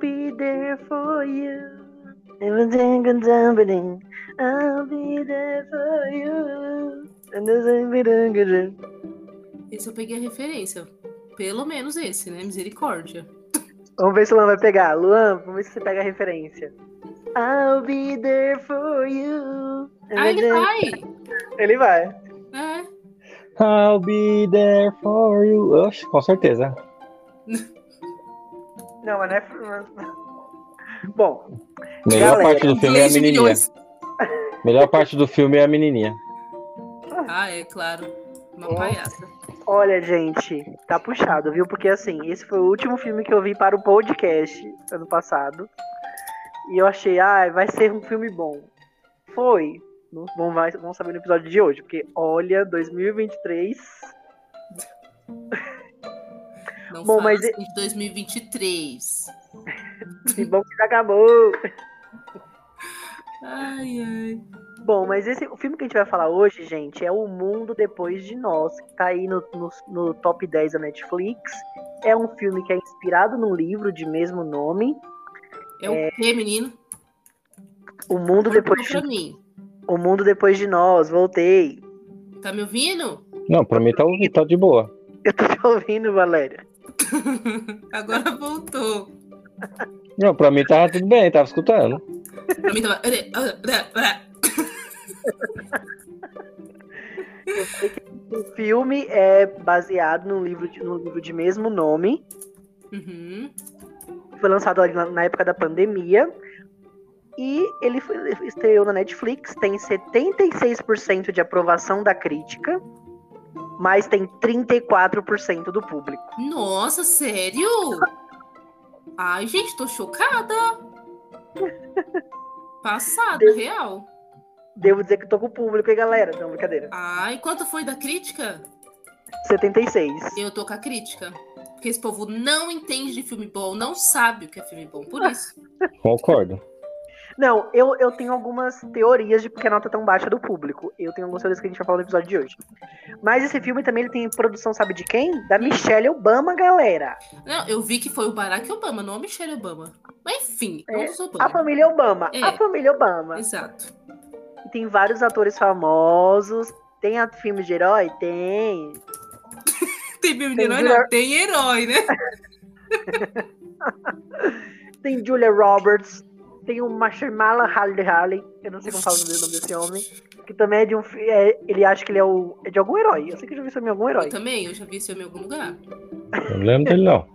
be there for you. Everything can something. I'll be there for you. Esse eu peguei a referência. Pelo menos esse, né? Misericórdia. Vamos ver se o Luan vai pegar. Luan, vamos ver se você pega a referência. I'll be there for you. Ah, ele vai! Ele vai. É. I'll be there for you. Oxe, com certeza. Não, mas não é. Bom, Melhor Galera, parte do filme é a menininha. milhões. Melhor parte do filme é a menininha. Ah, é claro. Uma Ó. palhaça. olha, gente, tá puxado, viu? Porque assim, esse foi o último filme que eu vi para o podcast ano passado. E eu achei, ah, vai ser um filme bom. Foi. Vai- vamos saber no episódio de hoje, porque olha, 2023. Não Bom, mas assim de 2023. Que bom que já acabou. Ai, ai. Bom, mas esse, o filme que a gente vai falar hoje, gente, é O Mundo Depois de Nós, que tá aí no, no, no top 10 da Netflix. É um filme que é inspirado num livro de mesmo nome, É o quê, menino? O Mundo Depois de, mim. O Mundo Depois de Nós. Voltei. Tá me ouvindo? Não, pra mim tá, tá de boa. Eu tô te ouvindo, Valéria. Agora voltou. Não, pra mim tava tudo bem, tava escutando. Pra mim tava. O filme é baseado num livro de, num livro de mesmo nome. Uhum. Foi lançado ali na, na época da pandemia. E ele foi- ele estreou na Netflix. Tem 76% de aprovação da crítica. Mas tem 34% do público. Nossa, sério? Ai, gente, tô chocada. Passada, Deus. real. Devo dizer que tô com o público, hein, galera? Não, brincadeira. Ai, quanto foi da crítica? 76. Eu tô com a crítica. Porque esse povo não entende de filme bom, não sabe o que é filme bom. Por isso. Concordo. Não, eu, eu tenho algumas teorias de porque a nota é tão baixa do público. Eu tenho algumas teorias que a gente vai falar no episódio de hoje. Mas esse filme também ele tem produção, sabe de quem? Da Michelle Obama, galera. Não, eu vi que foi o Barack Obama, não a Michelle Obama. Mas enfim, É, dos A Obama. família Obama. É. A família Obama. Exato. Tem vários atores famosos. Tem filmes de herói? Tem. Tem filme de herói, Julia- não. Tem herói, né? Tem Julia Roberts. Tem o Mahershala Ali Ali. Eu não sei como fala o nome desse homem. Que também é de um. é- ele acha que ele é, o, é de algum herói. Eu sei que eu já vi esse homem em algum herói. Eu também, eu já vi esse filme em algum lugar. Eu não lembro dele, não.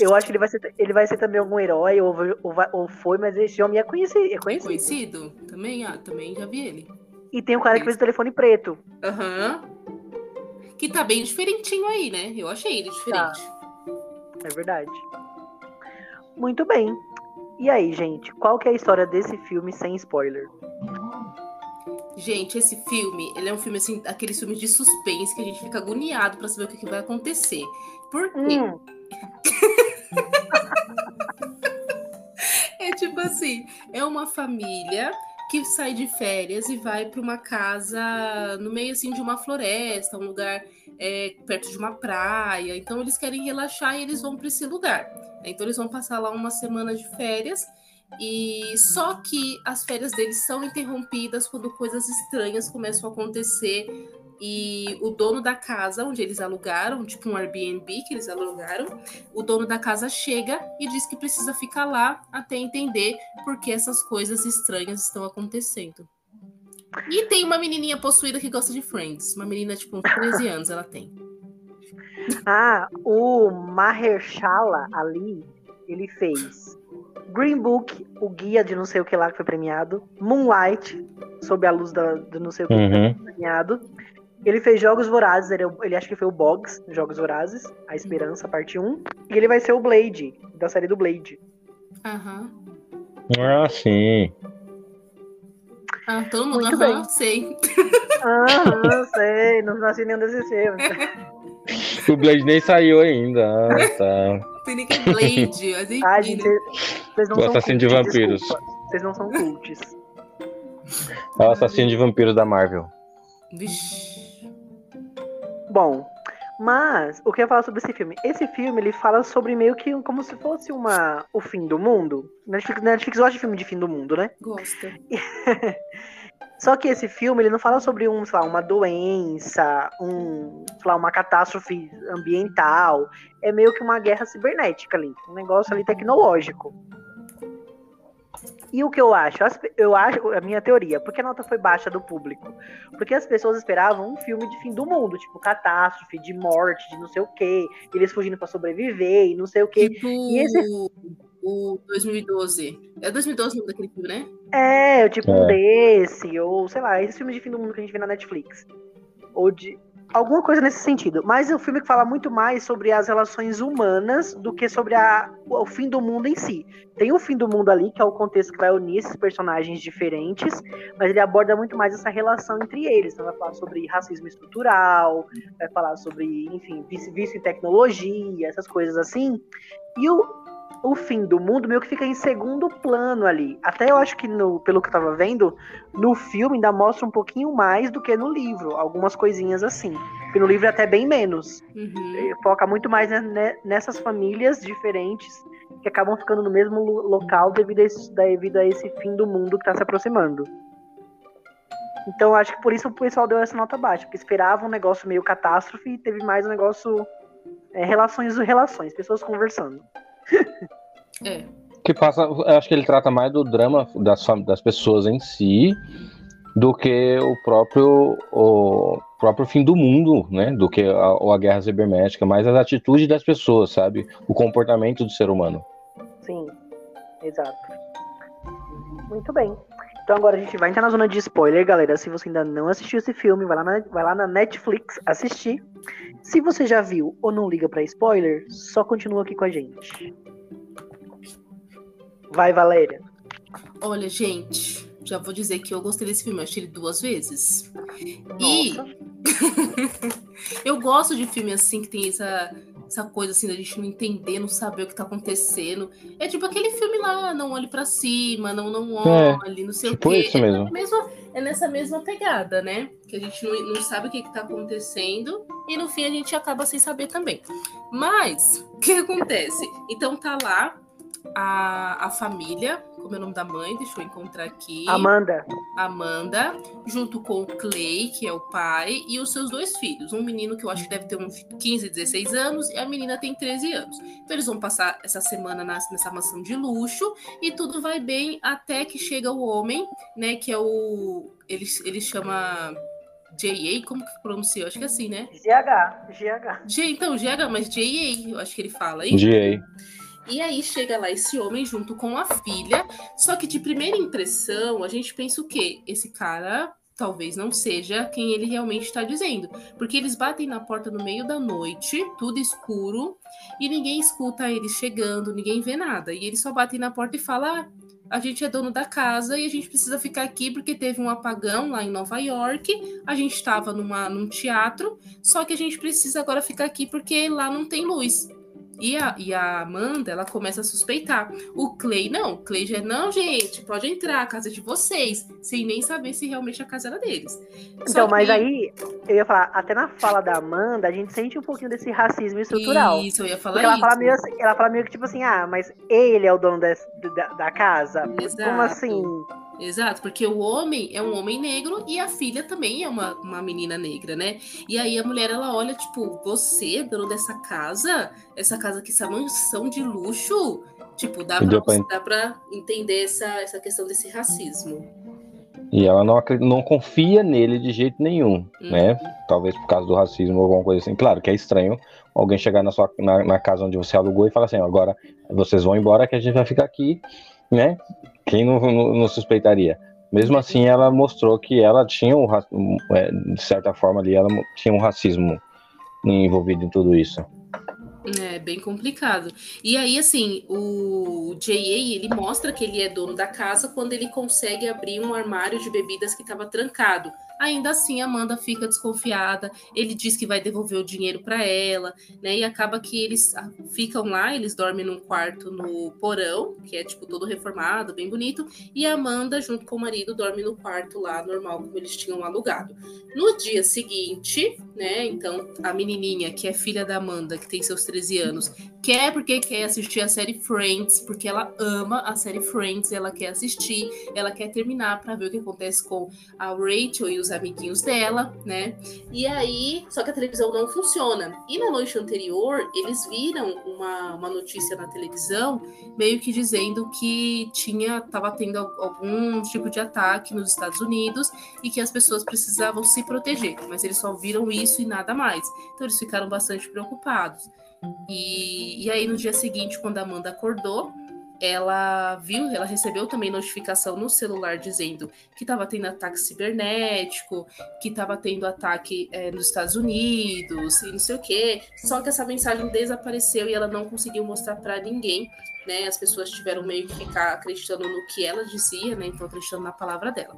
Eu acho que ele vai ser, ele vai ser também algum herói, ou, ou, vai- ou foi, mas esse homem é conhecido. É É conhecido. conhecido? Também, ah, também já vi ele. E tem o cara que fez o telefone preto. Aham. Que tá bem diferentinho aí, né? Eu achei ele diferente. É verdade. Muito bem. E aí, gente, qual que é a história desse filme sem spoiler? Gente, esse filme, ele é um filme assim, aqueles filmes de suspense que a gente fica agoniado pra saber o que, que vai acontecer. Por quê? Hum, É tipo assim, é uma família que sai de férias e vai para uma casa no meio assim de uma floresta, um lugar é, perto de uma praia. Então eles querem relaxar e eles vão para esse lugar. Então eles vão passar lá uma semana de férias e só que as férias deles são interrompidas quando coisas estranhas começam a acontecer e o dono da casa onde eles alugaram, tipo um Airbnb que eles alugaram, o dono da casa chega e diz que precisa ficar lá até entender por que essas coisas estranhas estão acontecendo. E tem uma menininha possuída que gosta de Friends. Uma menina, tipo, uns 13 anos ela tem. Ah, o Mahershala Ali, ele fez Green Book, o guia de não sei o que lá que foi premiado, Moonlight, sob a luz da, do não sei o que Uhum. foi premiado. Ele fez Jogos Vorazes, ele, é ele acha que foi o Boggs, Jogos Vorazes, A Esperança, parte 1. E ele vai ser o Blade, da série do Blade. Aham. Ah, sim. Ah, todo mundo, aham, sei. Ah, sei, não nasci nenhum desses filmes. O Blade nem saiu ainda. Ah, tá. É Blade, mas enfim, Ai, gente, né? vocês não O são assassino de vampiros. desculpa. Vocês não são cults. É o assassino de vampiros da Marvel. Vixe. Bom, Mas, o que eu ia falar sobre esse filme? Esse filme, ele fala sobre meio que como se fosse uma o fim do mundo. Netflix, Netflix gosta de filme de fim do mundo, né? Gosta. Só que esse filme, ele não fala sobre um, sei lá, uma doença, um, sei lá, uma catástrofe ambiental. É meio que uma guerra cibernética ali. Um negócio ali tecnológico. E o que eu acho? Eu acho, a minha teoria, por que a nota foi baixa do público? Porque as pessoas esperavam um filme de fim do mundo, tipo catástrofe, de morte, de não sei o quê, eles fugindo pra sobreviver e não sei o quê. Tipo E esse- o 2012. É 2012 o nome daquele filme, né? É, tipo um É. desse, ou sei lá, esses filmes de fim do mundo que a gente vê na Netflix. Ou de. Alguma coisa nesse sentido. Mas é um filme que fala muito mais sobre as relações humanas do que sobre a, o fim do mundo em si. Tem o fim do mundo ali, que é o contexto que vai unir esses personagens diferentes, mas ele aborda muito mais essa relação entre eles. Então vai falar sobre racismo estrutural, vai falar sobre, enfim, vício, em tecnologia, essas coisas assim. E o, o fim do mundo meio que fica em segundo plano ali. Até eu acho que, no, pelo que eu tava vendo, no filme ainda mostra um pouquinho mais do que no livro. Algumas coisinhas assim. Porque no livro é até bem menos. Uhum. Foca muito mais ne- nessas famílias diferentes que acabam ficando no mesmo lo- local devido a, esse, devido a esse fim do mundo que tá se aproximando. Então eu acho que por isso o pessoal deu essa nota baixa, porque esperava um negócio meio catástrofe e teve mais um negócio. eh, relações relações, pessoas conversando. É. Que passa, eu acho que ele trata mais do drama das, das pessoas em si do que o próprio o próprio fim do mundo, né? Do que a, ou a guerra cibernética, mais as atitudes das pessoas, sabe? O comportamento do ser humano. Sim, exato. Muito bem. Então agora a gente vai entrar na zona de spoiler, galera. Se você ainda não assistiu esse filme, vai lá na, vai lá na Netflix assistir. Se você já viu ou não liga pra spoiler, só continua aqui com a gente. Vai, Valéria. Olha, gente, já vou dizer que eu gostei desse filme. Eu achei ele duas vezes. E Nossa. eu gosto de filme assim que tem essa, essa coisa assim da gente não entender, não saber o que tá acontecendo. É tipo aquele filme lá, não olhe pra cima, não não É, olhe, não sei tipo o quê. isso é, mesmo. mesma- é nessa mesma pegada, né? Que a gente não, não sabe o que, que tá acontecendo e no fim a gente acaba sem saber também. Mas, o que acontece? Então tá lá a, a família, como é o nome da mãe? Deixa eu encontrar aqui. Amanda. Amanda, junto com o Clay, que é o pai, e os seus dois filhos. Um menino que eu acho que deve ter uns 15, 16 anos, e a menina tem 13 anos. Então eles vão passar essa semana nessa mansão de luxo, e tudo vai bem até que chega o homem, né? Que é o. Ele, ele chama. J.A., como que pronuncia? Eu acho que é assim, né? GH. GH. J, então, GH, mas J.A., eu acho que ele fala aí. GA. E aí chega lá esse homem junto com a filha. Só que de primeira impressão, a gente pensa o quê? Esse cara talvez não seja quem ele realmente está dizendo. Porque eles batem na porta no meio da noite, tudo escuro, e ninguém escuta eles chegando, ninguém vê nada. E eles só batem na porta e falam: ah, a gente é dono da casa e a gente precisa ficar aqui porque teve um apagão lá em Nova York. A gente estava num teatro, só que a gente precisa agora ficar aqui porque lá não tem luz. E a, e a Amanda, ela começa a suspeitar. O Clay, não. O Clay já, não, gente, pode entrar, a casa é de vocês. Sem nem saber se realmente a casa era deles. Só Então, mas que- aí, eu ia falar, até na fala da Amanda, a gente sente um pouquinho desse racismo estrutural. Isso, eu ia falar Porque ela isso. fala, meio assim, ela fala meio que tipo assim, ah, mas ele é o dono da, da casa? Como Exato. assim? Exato, porque o homem é um homem negro e a filha também é uma, uma menina negra, né? E aí a mulher, ela olha, tipo, você, dono dessa casa? Essa casa aqui, essa mansão de luxo? Tipo, dá pra, pra- dá pra entender essa, essa questão desse racismo. E ela não, não confia nele de jeito nenhum, Uhum. né? Talvez por causa do racismo ou alguma coisa assim. Claro que é estranho alguém chegar na, sua, na, na casa onde você alugou e falar assim, agora vocês vão embora que a gente vai ficar aqui, né? Quem não, não, não suspeitaria? Mesmo assim, ela mostrou que ela tinha, um, é, de certa forma ali, ela tinha um racismo envolvido em tudo isso. É bem complicado. E aí, assim, o J.A. ele mostra que ele é dono da casa quando ele consegue abrir um armário de bebidas que estava trancado. Ainda assim, Amanda fica desconfiada. Ele diz que vai devolver o dinheiro para ela, né? E acaba que eles ah, ficam lá, eles dormem num quarto no porão, que é tipo todo reformado, bem bonito, e a Amanda, junto com o marido, dorme no quarto lá normal, como eles tinham alugado. No dia seguinte, né? Então, a menininha, que é filha da Amanda, que tem seus 13 anos, quer porque quer assistir a série Friends, porque ela ama a série Friends, ela quer assistir, ela quer terminar para ver o que acontece com a Rachel e os amiguinhos dela, né? E aí, só que a televisão não funciona. E na noite anterior, eles viram uma, uma notícia na televisão, meio que dizendo que tinha, tava tendo algum tipo de ataque nos Estados Unidos e que as pessoas precisavam se proteger, mas eles só viram isso e nada mais. Então eles ficaram bastante preocupados. E, e aí no dia seguinte, quando a Amanda acordou, ela viu, ela recebeu também notificação no celular dizendo que estava tendo ataque cibernético, que estava tendo ataque é, nos Estados Unidos e não sei o quê. Só que essa mensagem desapareceu e ela não conseguiu mostrar para ninguém. Né? As pessoas tiveram meio que ficar acreditando no que ela dizia, né? Então acreditando na palavra dela.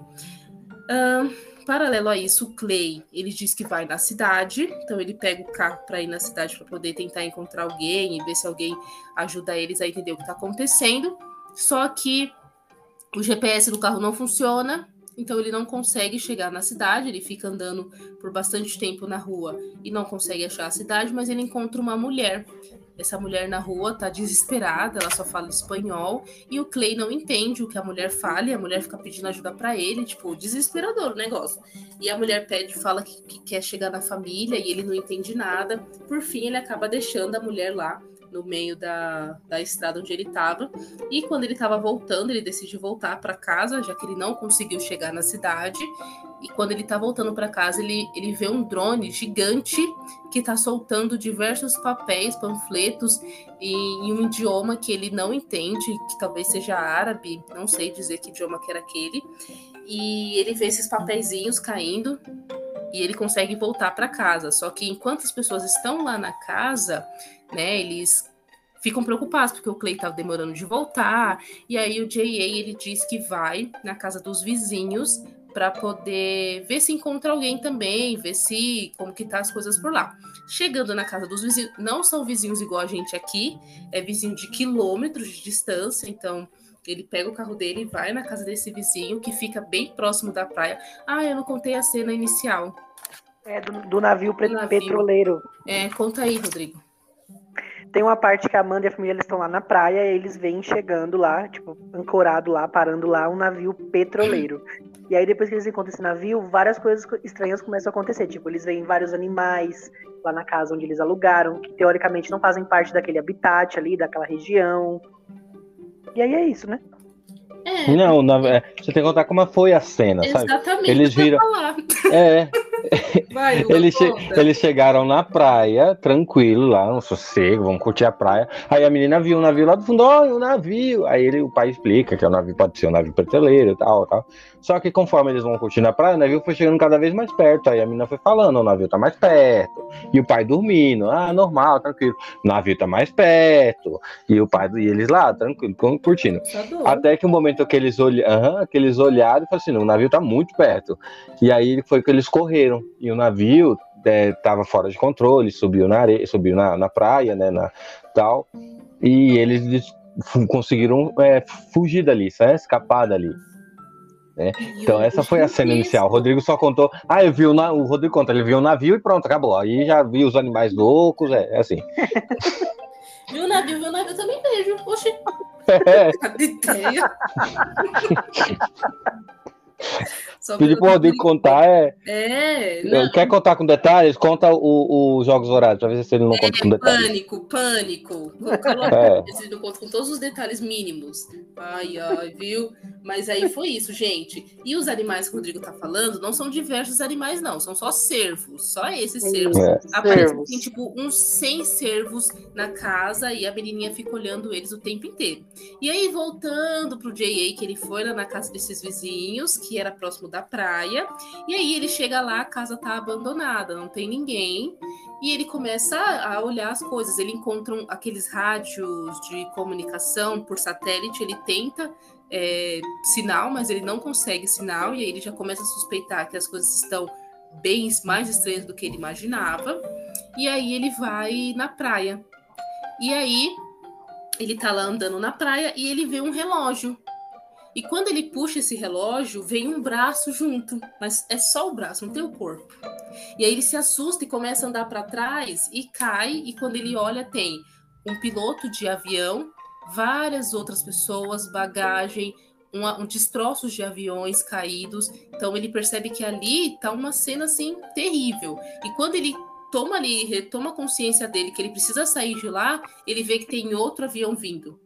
Um, paralelo a isso, o Clay, ele diz que vai na cidade, então ele pega o carro para ir na cidade para poder tentar encontrar alguém e ver se alguém ajuda eles a entender o que está acontecendo. Só que o GPS do carro não funciona, então ele não consegue chegar na cidade, ele fica andando por bastante tempo na rua e não consegue achar a cidade, mas ele encontra uma mulher essa mulher na rua tá desesperada, ela só fala espanhol e o Clay não entende o que a mulher fala e a mulher fica pedindo ajuda para ele, tipo, desesperador o negócio. E a mulher pede, fala que, que quer chegar na família e ele não entende nada. Por fim, ele acaba deixando a mulher lá no meio da, da estrada onde ele estava. E quando ele estava voltando, ele decide voltar para casa, já que ele não conseguiu chegar na cidade. E quando ele está voltando para casa, ele, ele vê um drone gigante que está soltando diversos papéis, panfletos em, em, um idioma que ele não entende, que talvez seja árabe, não sei dizer que idioma que era aquele. E ele vê esses papeizinhos caindo e ele consegue voltar para casa. Só que enquanto as pessoas estão lá na casa, né, eles ficam preocupados porque o Clay tá demorando de voltar. E aí o J.A. ele diz que vai na casa dos vizinhos para poder ver se encontra alguém também, ver se como que tá as coisas por lá. Chegando na casa dos vizinhos, não são vizinhos igual a gente aqui, é vizinho de quilômetros de distância, então ele pega o carro dele e vai na casa desse vizinho que fica bem próximo da praia. Ah, eu não contei a cena inicial. É, do, do navio, do navio petroleiro. É, conta aí, Rodrigo. Tem uma parte que a Amanda e a família estão lá na praia e eles vêm chegando lá, tipo, ancorado lá, parando lá, um navio petroleiro. E aí, depois que eles encontram esse navio, várias coisas estranhas começam a acontecer. Tipo, eles veem vários animais lá na casa onde eles alugaram, que teoricamente não fazem parte daquele habitat ali, daquela região. E aí é isso, né? É. Não, na, é, você tem que contar como foi a cena, Exatamente, sabe? Exatamente. Eles viram. É, Vai, eles, che eles chegaram na praia, tranquilo, lá, um sossego, vão curtir a praia. Aí a menina viu o navio lá do fundo, olha o navio. Aí ele, o pai explica que o navio pode ser um navio petroleiro e tal, tal. Só que conforme eles vão curtindo a praia, o navio foi chegando cada vez mais perto. Aí a menina foi falando, o navio tá mais perto. E o pai dormindo, ah, normal, tranquilo. O navio tá mais perto. E o pai, e eles lá, tranquilo, curtindo. Tá Até que o momento que eles, olh... uhum, que eles olharam e falaram assim, o navio tá muito perto. E aí foi que eles correram e o navio estava é, fora de controle, subiu na areia, subiu na, na praia, né, na tal, e eles conseguiram é, fugir dali, né, escapar dali. Né? Então essa foi a cena inicial. O Rodrigo só contou, ah, eu vi o, o Rodrigo conta, ele viu o navio e pronto, acabou. Aí já vi os animais loucos, é, é assim. viu o navio, viu o navio também vejo. Oxi. É. Pedir pro Rodrigo contar é. É. Não. Quer contar com detalhes? Conta os jogos horários, pra ver se ele não é, conta com detalhes. Pânico, pânico. Coloca é. ele não conta com todos os detalhes mínimos. Ai, ai, viu? Mas aí foi isso, gente. E os animais que o Rodrigo tá falando não são diversos animais, não. São só cervos. Só esses cervos. É. Aparecem tem, tipo, uns 100 cervos na casa e a menininha fica olhando eles o tempo inteiro. E aí, voltando pro J.A., que ele foi lá na casa desses vizinhos, que era próximo da praia. E aí ele chega lá, a casa tá abandonada, não tem ninguém. E ele começa a olhar as coisas. Ele encontra um, aqueles rádios de comunicação por satélite, ele tenta é, sinal, mas ele não consegue sinal, e aí ele já começa a suspeitar que as coisas estão bem mais estranhas do que ele imaginava. E aí ele vai na praia. E aí ele tá lá andando na praia e ele vê um relógio. E quando ele puxa esse relógio, vem um braço junto, mas é só o braço, não tem o corpo. E aí ele se assusta e começa a andar para trás e cai. E quando ele olha, tem um piloto de avião, várias outras pessoas, bagagem, um, destroços de aviões caídos. Então ele percebe que ali tá uma cena assim terrível. E quando ele toma ali, retoma a consciência dele que ele precisa sair de lá, ele vê que tem outro avião vindo.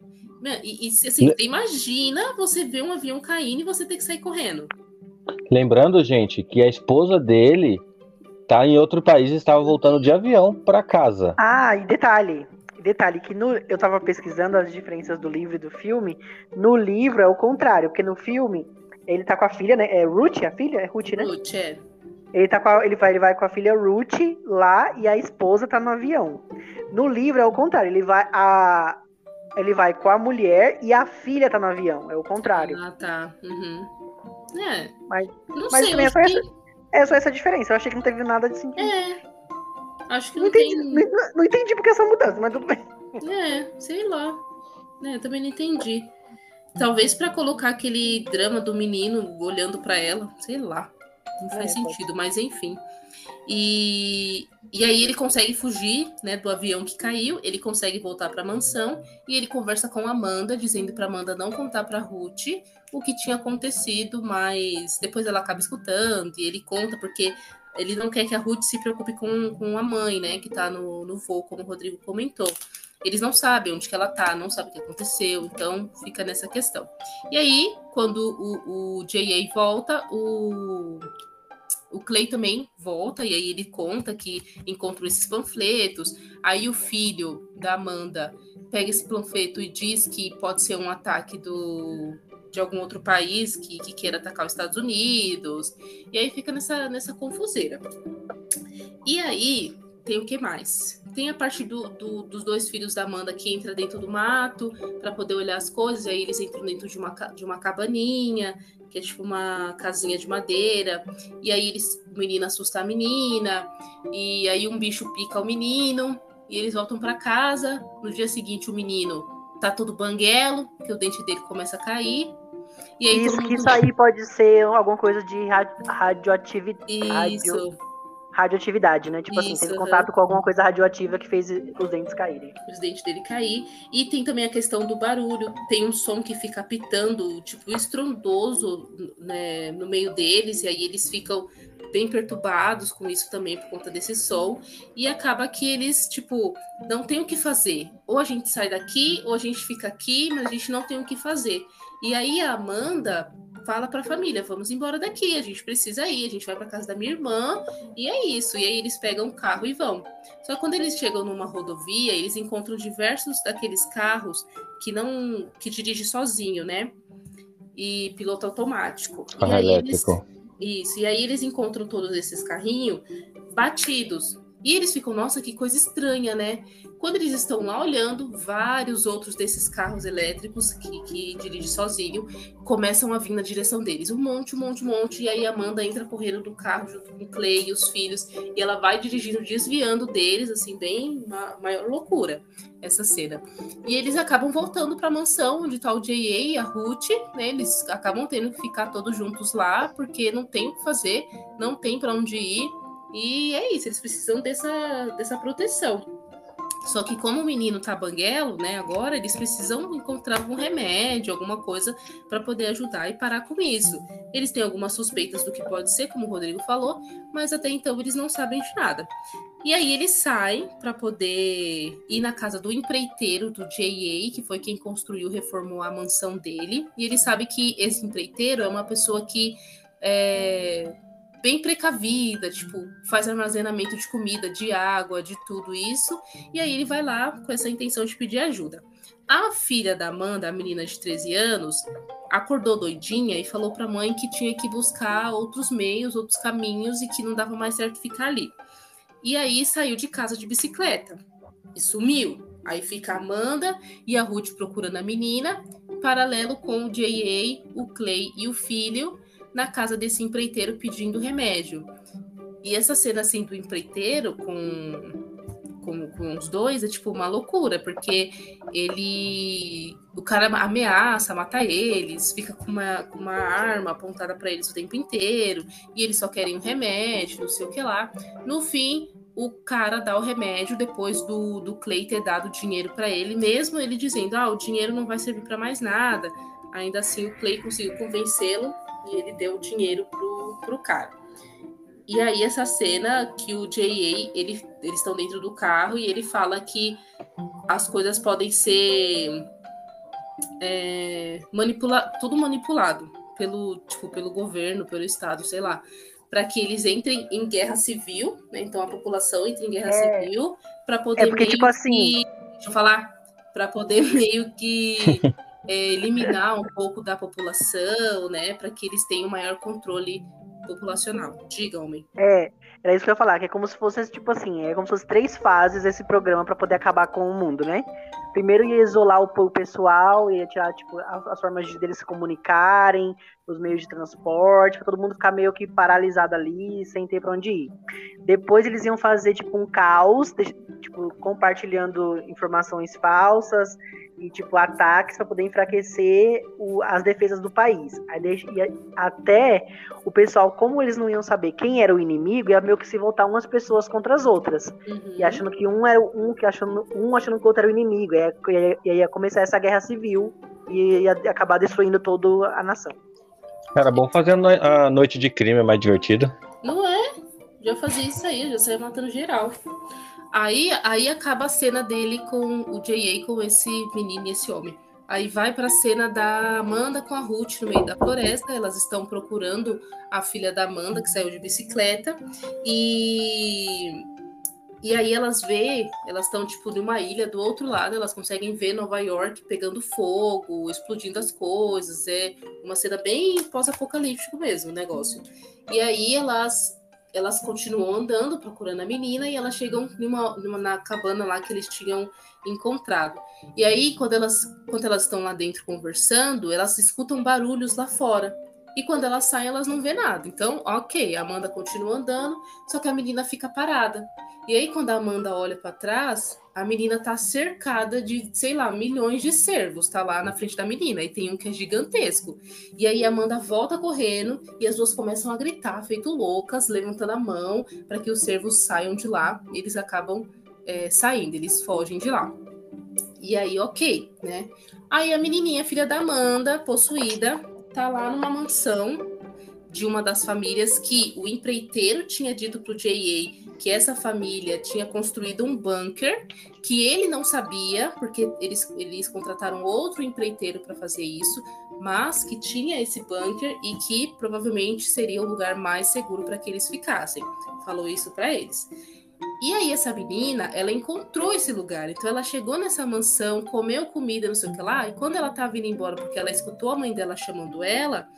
E, e assim, Le... imagina você ver um avião caindo e você ter que sair correndo. Lembrando, gente, que a esposa dele tá em outro país e estava voltando de avião para casa. Ah, e detalhe, detalhe que no, eu tava pesquisando as diferenças do livro e do filme. No livro é o contrário, porque no filme ele tá com a filha, né? É Ruth, a filha? É Ruth, né? Ruth, é. Ele, tá a, ele, vai, ele vai com a filha Ruth lá e a esposa tá no avião. No livro é o contrário, ele vai, a, ele vai com a mulher e a filha tá no avião. É o contrário. Ah, tá. Uhum. É. Mas, não mas sei, também é só, que... essa, é só essa diferença. Eu achei que não teve nada de sentido. É. Acho que não, não entendi, tem. Não, não entendi porque essa mudança, mas tudo bem. É, sei lá. É, eu também não entendi. Talvez para colocar aquele drama do menino olhando para ela, sei lá. Não faz é, sentido, pode. mas enfim. E, e aí ele consegue fugir né, do avião que caiu, ele consegue voltar para a mansão e ele conversa com Amanda, dizendo para Amanda não contar para Ruth o que tinha acontecido, mas depois ela acaba escutando e ele conta porque ele não quer que a Ruth se preocupe com, com a mãe, né, que está no, no voo, como o Rodrigo comentou. Eles não sabem onde que ela tá, não sabem o que aconteceu, então fica nessa questão. E aí, quando o, o J.A. volta, o, o Clay também volta, e aí ele conta que encontrou esses panfletos. Aí o filho da Amanda pega esse panfleto e diz que pode ser um ataque do, de algum outro país que, que queira atacar os Estados Unidos. E aí fica nessa, nessa confuseira. E aí tem o que mais? Tem a parte do, do, dos dois filhos da Amanda que entra dentro do mato para poder olhar as coisas. Aí eles entram dentro de uma, de uma cabaninha, que é tipo uma casinha de madeira. E aí eles, o menino assusta a menina. E aí um bicho pica o menino. E eles voltam para casa. No dia seguinte, o menino tá todo banguelo, que o dente dele começa a cair. E aí, isso, mundo... isso aí pode ser alguma coisa de radioatividade. Isso. Radio radioatividade, né? Tipo Isso, assim, teve contato com alguma coisa radioativa que fez os dentes caírem. Os dentes dele cair. E tem também a questão do barulho. Tem um som que fica apitando, tipo, estrondoso né, no meio deles, e aí eles ficam bem perturbados com isso também por conta desse som. E acaba que eles, tipo, não tem o que fazer. Ou a gente sai daqui, ou a gente fica aqui, mas a gente não tem o que fazer. E aí a Amanda fala para a família: vamos embora daqui, a gente precisa ir, a gente vai para casa da minha irmã e é isso. E aí eles pegam o carro e vão. Só que quando eles chegam numa rodovia, eles encontram diversos daqueles carros que não que dirige sozinho, né? E piloto automático. Carro e elétrico. Eles, isso. E aí eles encontram todos esses carrinhos batidos. E eles ficam, nossa, que coisa estranha, né? Quando eles estão lá olhando, vários outros desses carros elétricos que, que dirige sozinho começam a vir na direção deles. Um monte, um monte, um monte. E aí a Amanda entra correndo do carro junto com o Clay e os filhos. E ela vai dirigindo, desviando deles, assim, bem uma maior loucura essa cena. E eles acabam voltando para a mansão onde está o J.A. e a Ruth, né? Eles acabam tendo que ficar todos juntos lá, porque não tem o que fazer, não tem para onde ir. E é isso, eles precisam dessa, dessa proteção. Só que como o menino tá banguelo, né, agora eles precisam encontrar algum remédio, alguma coisa para poder ajudar e parar com isso. Eles têm algumas suspeitas do que pode ser, como o Rodrigo falou, mas até então eles não sabem de nada. E aí eles saem para poder ir na casa do empreiteiro do J.A., que foi quem construiu, reformou a mansão dele. E ele sabe que esse empreiteiro é uma pessoa que é, bem precavida, tipo, faz armazenamento de comida, de água, de tudo isso. E aí ele vai lá com essa intenção de pedir ajuda. A filha da Amanda, a menina de 13 anos, acordou doidinha e falou para a mãe que tinha que buscar outros meios, outros caminhos e que não dava mais certo ficar ali. E aí saiu de casa de bicicleta e sumiu. Aí fica a Amanda e a Ruth procurando a menina, paralelo com o J.A., o Clay e o filho na casa desse empreiteiro pedindo remédio. E essa cena assim do empreiteiro com com, com os dois é tipo uma loucura, porque ele. O cara ameaça matar eles, fica com uma, com uma arma apontada para eles o tempo inteiro, e eles só querem um remédio, não sei o que lá. No fim, o cara dá o remédio depois do, do Clay ter dado dinheiro para ele, mesmo ele dizendo: ah, o dinheiro não vai servir para mais nada. Ainda assim, o Clay conseguiu convencê-lo e ele deu o dinheiro pro, pro cara. E aí essa cena que o J.A. Ele, eles estão dentro do carro e ele fala que as coisas podem ser é, manipula tudo manipulado pelo tipo pelo governo, pelo estado, sei lá, para que eles entrem em guerra civil, né? Então a população entre em guerra é. civil para poder é porque, tipo assim... que, deixa eu falar, para poder meio que é, eliminar um pouco da população, né? Para que eles tenham maior controle populacional. Diga, homem. É, era isso que eu ia falar, que é como se fosse, tipo assim, é como se fosse três fases esse programa para poder acabar com o mundo, né? Primeiro ia isolar o, o pessoal, ia tirar, tipo, as, as, formas de deles se comunicarem, os meios de transporte, pra todo mundo ficar meio que paralisado ali, sem ter pra onde ir. Depois eles iam fazer, tipo, um caos, de, tipo, compartilhando informações falsas, e tipo ataques para poder enfraquecer o, as defesas do país. Aí deixa, até o pessoal, como eles não iam saber quem era o inimigo, ia meio que se voltar umas pessoas contra as outras. Uhum. E achando que um era um que achando um achando que o outro era o inimigo. E aí ia, ia começar essa guerra civil e ia acabar destruindo toda a nação. Era bom fazer a noite de crime é mais divertida. Não é? Já fazia isso aí, já saía matando geral. Aí, aí acaba a cena dele com o J.A. com esse menino e esse homem. Aí vai para a cena da Amanda com a Ruth no meio da floresta. Elas estão procurando a filha da Amanda que saiu de bicicleta e e aí elas vê, elas estão tipo numa ilha do outro lado, elas conseguem ver Nova York pegando fogo, explodindo as coisas. É uma cena bem pós-apocalíptico mesmo, o negócio. E aí elas elas continuam andando, procurando a menina, e elas chegam numa, numa, na cabana lá que eles tinham encontrado. E aí, quando elas quando elas estão lá dentro conversando, elas escutam barulhos lá fora. E quando elas saem, elas não vê nada. Então, ok, a Amanda continua andando, só que a menina fica parada. E aí, quando a Amanda olha para trás, a menina tá cercada de, sei lá, milhões de cervos, tá lá na frente da menina, e tem um que é gigantesco. E aí a Amanda volta correndo e as duas começam a gritar, feito loucas, levantando a mão para que os cervos saiam de lá. Eles acabam é, saindo, eles fogem de lá. E aí, ok, né? Aí a menininha, filha da Amanda, possuída, tá lá numa mansão de uma das famílias que o empreiteiro tinha dito pro J.A que essa família tinha construído um bunker que ele não sabia, porque eles, eles contrataram outro empreiteiro para fazer isso, mas que tinha esse bunker e que provavelmente seria o lugar mais seguro para que eles ficassem. Falou isso para eles. E aí essa menina, ela encontrou esse lugar. Então ela chegou nessa mansão, comeu comida, não sei o que lá, e quando ela estava indo embora, porque ela escutou a mãe dela chamando ela,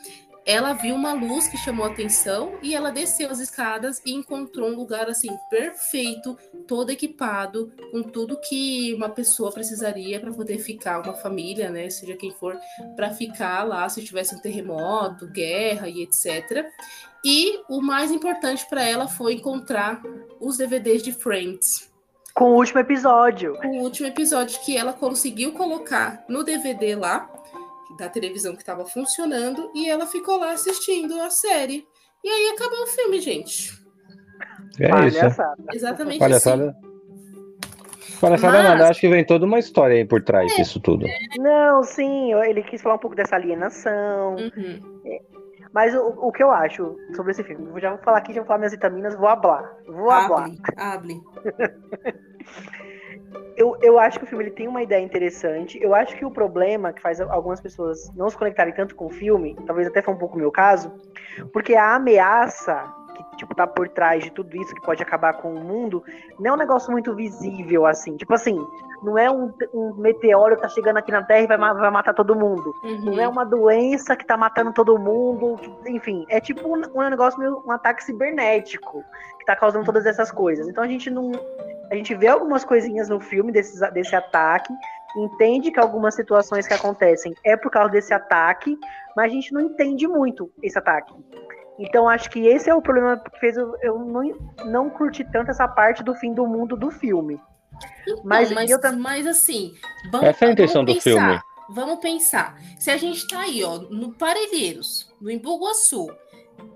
ela viu uma luz que chamou a atenção e ela desceu as escadas e encontrou um lugar assim perfeito, todo equipado, com tudo que uma pessoa precisaria para poder ficar, uma família, né, seja quem for, para ficar lá se tivesse um terremoto, guerra e etc. E o mais importante para ela foi encontrar os DVDs de Friends. Com o último episódio. Com o último episódio que ela conseguiu colocar no DVD lá da televisão que estava funcionando e ela ficou lá assistindo a série. E aí acabou o filme, gente. É Palhaçada. isso. Exatamente Palhaçada. assim. Palhaçada Mas... nada, acho que vem toda uma história aí por trás é, disso tudo. Não, sim, ele quis falar um pouco dessa alienação. Uhum. É. Mas o, o que eu acho sobre esse filme, eu já vou falar aqui, já vou falar minhas vitaminas, vou hablar. Vou hablar. Hable. eu, eu acho que o filme ele tem uma ideia interessante. Eu acho que o problema que faz algumas pessoas não se conectarem tanto com o filme, talvez até foi um pouco o meu caso, porque a ameaça tipo tá por trás de tudo isso que pode acabar com o mundo, não é um negócio muito visível assim. Tipo assim, não é um, um meteoro que tá chegando aqui na Terra e vai, vai matar todo mundo. Uhum. Não é uma doença que tá matando todo mundo. Enfim, é tipo um, um negócio meio um ataque cibernético que tá causando todas essas coisas. Então a gente não A gente vê algumas coisinhas no filme desse, desse ataque, entende que algumas situações que acontecem é por causa desse ataque, mas a gente não entende muito esse ataque. Então acho que esse é o problema que fez eu, eu não, não curti tanto essa parte do fim do mundo do filme. Então, mas, mas, eu, mas assim, vamos, essa é a intenção do filme. Vamos pensar. Se a gente tá aí, ó, no Parelheiros, no Embu-Guaçu,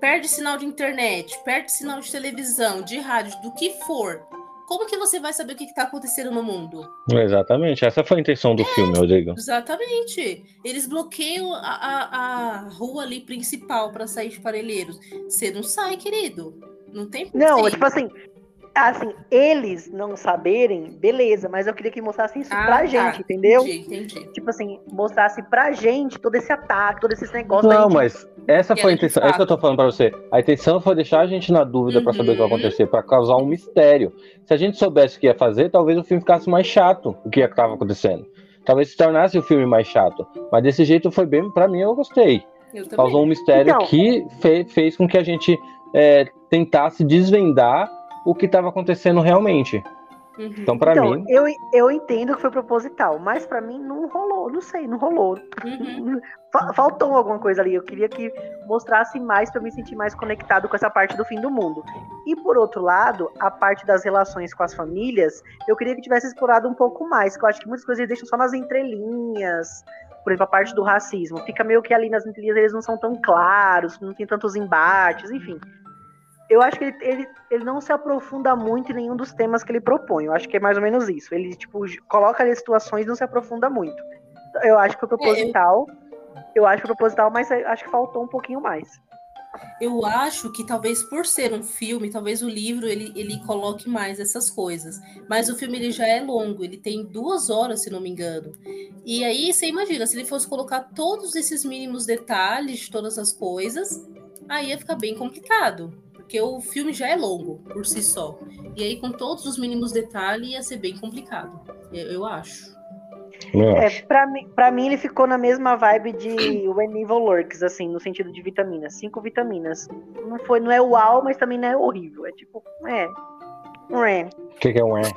perde sinal de internet, perde sinal de televisão, de rádio, do que for, como que você vai saber o que está acontecendo no mundo? Exatamente, essa foi a intenção do é, filme, Rodrigo. Exatamente. Eles bloqueiam a, a, a rua ali principal para sair de Parelheiros. Você não sai, querido. Não tem Não, tipo assim, assim, eles não saberem, beleza, mas eu queria que mostrassem isso ah, pra tá. gente, entendeu? Entendi, entendi. Tipo assim, mostrasse pra gente todo esse ataque, todo esse negócio. Não, gente... mas essa foi a intenção, é isso que eu tô falando pra você. A intenção foi deixar a gente na dúvida uhum. pra saber o que vai uhum. acontecer, pra causar um mistério. Se a gente soubesse o que ia fazer, talvez o filme ficasse mais chato, o que estava acontecendo. Talvez se tornasse o filme mais chato. Mas desse jeito foi bem, pra mim, eu gostei. Eu Causou um mistério então... que fez, fez com que a gente é, tentasse desvendar o que estava acontecendo realmente. Uhum. Então, para então, mim. Eu, eu entendo que foi proposital, mas para mim não rolou, não sei, não rolou. Uhum. Faltou alguma coisa ali. Eu queria que mostrasse mais para me sentir mais conectado com essa parte do fim do mundo. E por outro lado, a parte das relações com as famílias, eu queria que tivesse explorado um pouco mais, que eu acho que muitas coisas deixam só nas entrelinhas. Por exemplo, a parte do racismo. Fica meio que ali nas entrelinhas eles não são tão claros, não tem tantos embates, enfim eu acho que ele, ele, ele não se aprofunda muito em nenhum dos temas que ele propõe. Eu acho que é mais ou menos isso. Ele, tipo, coloca ali situações e não se aprofunda muito. Eu acho que foi proposital. Eu acho proposital, mas acho que faltou um pouquinho mais. Eu acho que talvez por ser um filme, talvez o livro ele, ele coloque mais essas coisas. Mas o filme ele já é longo, ele tem duas horas, se não me engano. E aí você imagina, se ele fosse colocar todos esses mínimos detalhes de todas as coisas, aí ia ficar bem complicado porque o filme já é longo por si só. E aí, com todos os mínimos detalhes, ia ser bem complicado. Eu, eu acho. É, pra, mim, pra mim, ele ficou na mesma vibe de When Evil Lurks, assim, no sentido de vitaminas. Cinco vitaminas. Não, foi, não é uau, mas também não é horrível. É tipo, é. Não é. O que, que é um é?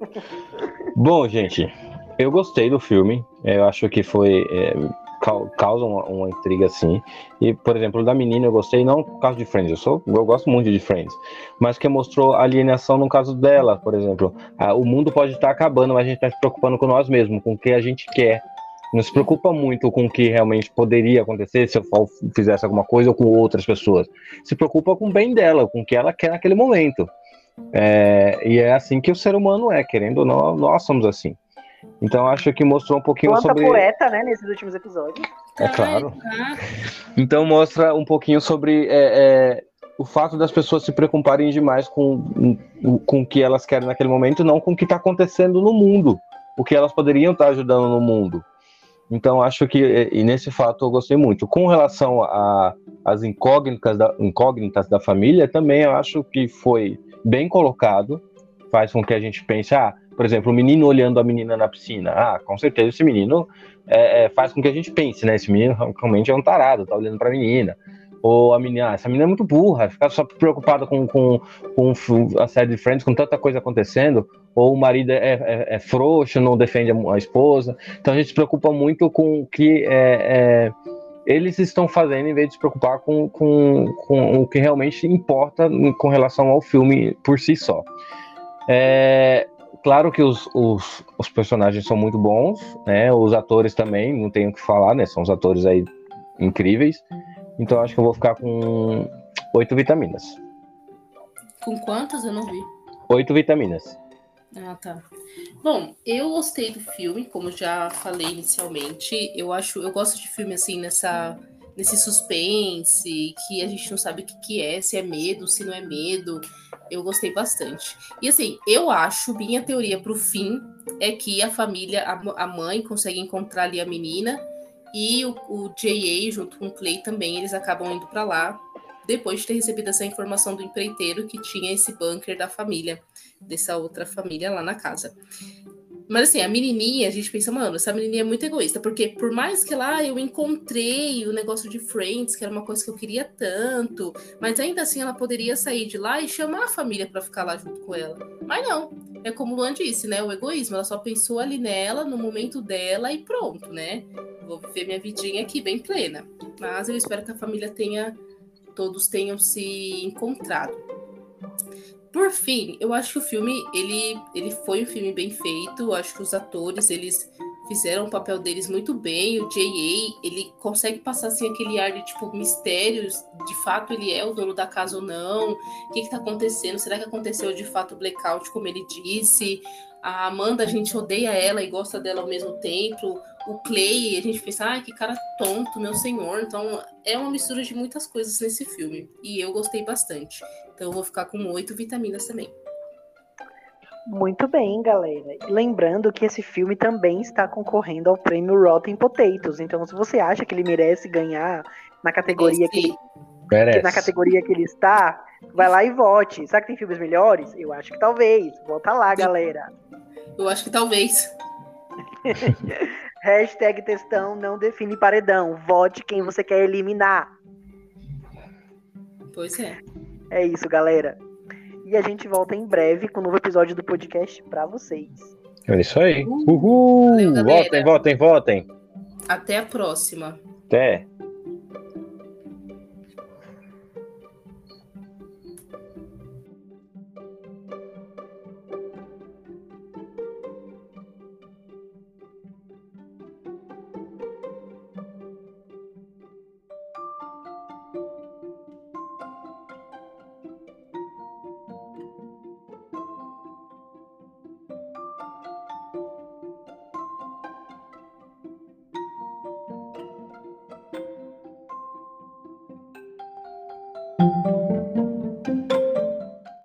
Bom, gente, eu gostei do filme. Eu acho que foi. É, causa uma, uma, intriga assim. E, por exemplo, da menina eu gostei, não por causa de Friends, eu, sou, eu gosto muito de Friends, mas que mostrou alienação no caso dela, por exemplo. Ah, o mundo pode estar acabando, mas a gente está se preocupando com nós mesmos, com o que a gente quer. Não se preocupa muito com o que realmente poderia acontecer se eu fizesse alguma coisa ou com outras pessoas. Se preocupa com o bem dela, com o que ela quer naquele momento. É, e é assim que o ser humano é, querendo ou não, nós somos assim. Então acho que mostrou um pouquinho Quanta sobre. poeta, né, nesses últimos episódios. É claro. Então mostra um pouquinho sobre é, é, o fato das pessoas se preocuparem demais com, com o que elas querem naquele momento, não com o que está acontecendo no mundo, o que elas poderiam estar tá ajudando no mundo. Então acho que e nesse fato eu gostei muito. Com relação às incógnitas da, incógnitas da família, também eu acho que foi bem colocado. Faz com que a gente pense, ah, por exemplo, o menino olhando a menina na piscina. Ah, com certeza esse menino é, é, faz com que a gente pense, né? Esse menino realmente é um tarado, tá olhando pra menina. Ou a menina, ah, essa menina é muito burra, fica só preocupada com, com, com a série de Friends, com tanta coisa acontecendo. Ou o marido é, é, é frouxo, não defende a, a, esposa. Então a gente se preocupa muito com o que é, é, eles estão fazendo, em vez de se preocupar com, com, com o que realmente importa com relação ao filme por si só. É, claro que os, os, os, personagens são muito bons, né? Os atores também, não tenho o que falar, né? São os atores aí incríveis. Então acho que eu vou ficar com oito vitaminas. Com quantas? Eu não vi. Oito vitaminas. Ah, tá. Bom, eu gostei do filme, como já falei inicialmente. Eu acho, eu gosto de filme assim nessa nesse suspense, que a gente não sabe o que, que é, se é medo, se não é medo. Eu gostei bastante. E assim, eu acho, minha teoria pro fim é que a família, a, a mãe consegue encontrar ali a menina e o, o J.A. junto com o Clay também, eles acabam indo para lá depois de ter recebido essa informação do empreiteiro que tinha esse bunker da família, dessa outra família lá na casa. Mas assim, a menininha, a gente pensa, mano, essa menininha é muito egoísta, porque por mais que lá eu encontrei o negócio de Friends, que era uma coisa que eu queria tanto, mas ainda assim ela poderia sair de lá e chamar a família para ficar lá junto com ela. Mas não, é como o Luan disse, né? O egoísmo, ela só pensou ali nela, no momento dela e pronto, né? Vou viver minha vidinha aqui bem plena. Mas eu espero que a família tenha, todos tenham se encontrado. Por fim, eu acho que o filme ele, ele foi um filme bem feito. Eu acho que os atores eles fizeram o papel deles muito bem. O J.A. ele consegue passar assim aquele ar de tipo mistérios. De fato, ele é o dono da casa ou não? O que está acontecendo? Será que aconteceu de fato o blackout, como ele disse? A Amanda, a gente odeia ela e gosta dela ao mesmo tempo. O Clay, a gente pensa, ah, que cara tonto, meu senhor. Então, é uma mistura de muitas coisas nesse filme. E eu gostei bastante. Então, eu vou ficar com oito vitaminas também. Muito bem, galera. E lembrando que esse filme também está concorrendo ao prêmio Rotten Potatoes. Então, se você acha que ele merece ganhar na categoria que ele, Merece. na categoria que ele está, vai lá e vote. Será que tem filmes melhores? Eu acho que talvez. Volta lá, galera. Eu acho que talvez. Hashtag textão não define paredão. Vote quem você quer eliminar. Pois é. É isso, galera. E a gente volta em breve com um novo episódio do podcast pra vocês. É isso aí. Uhul! Valeu, votem, votem, votem. Até a próxima. Até.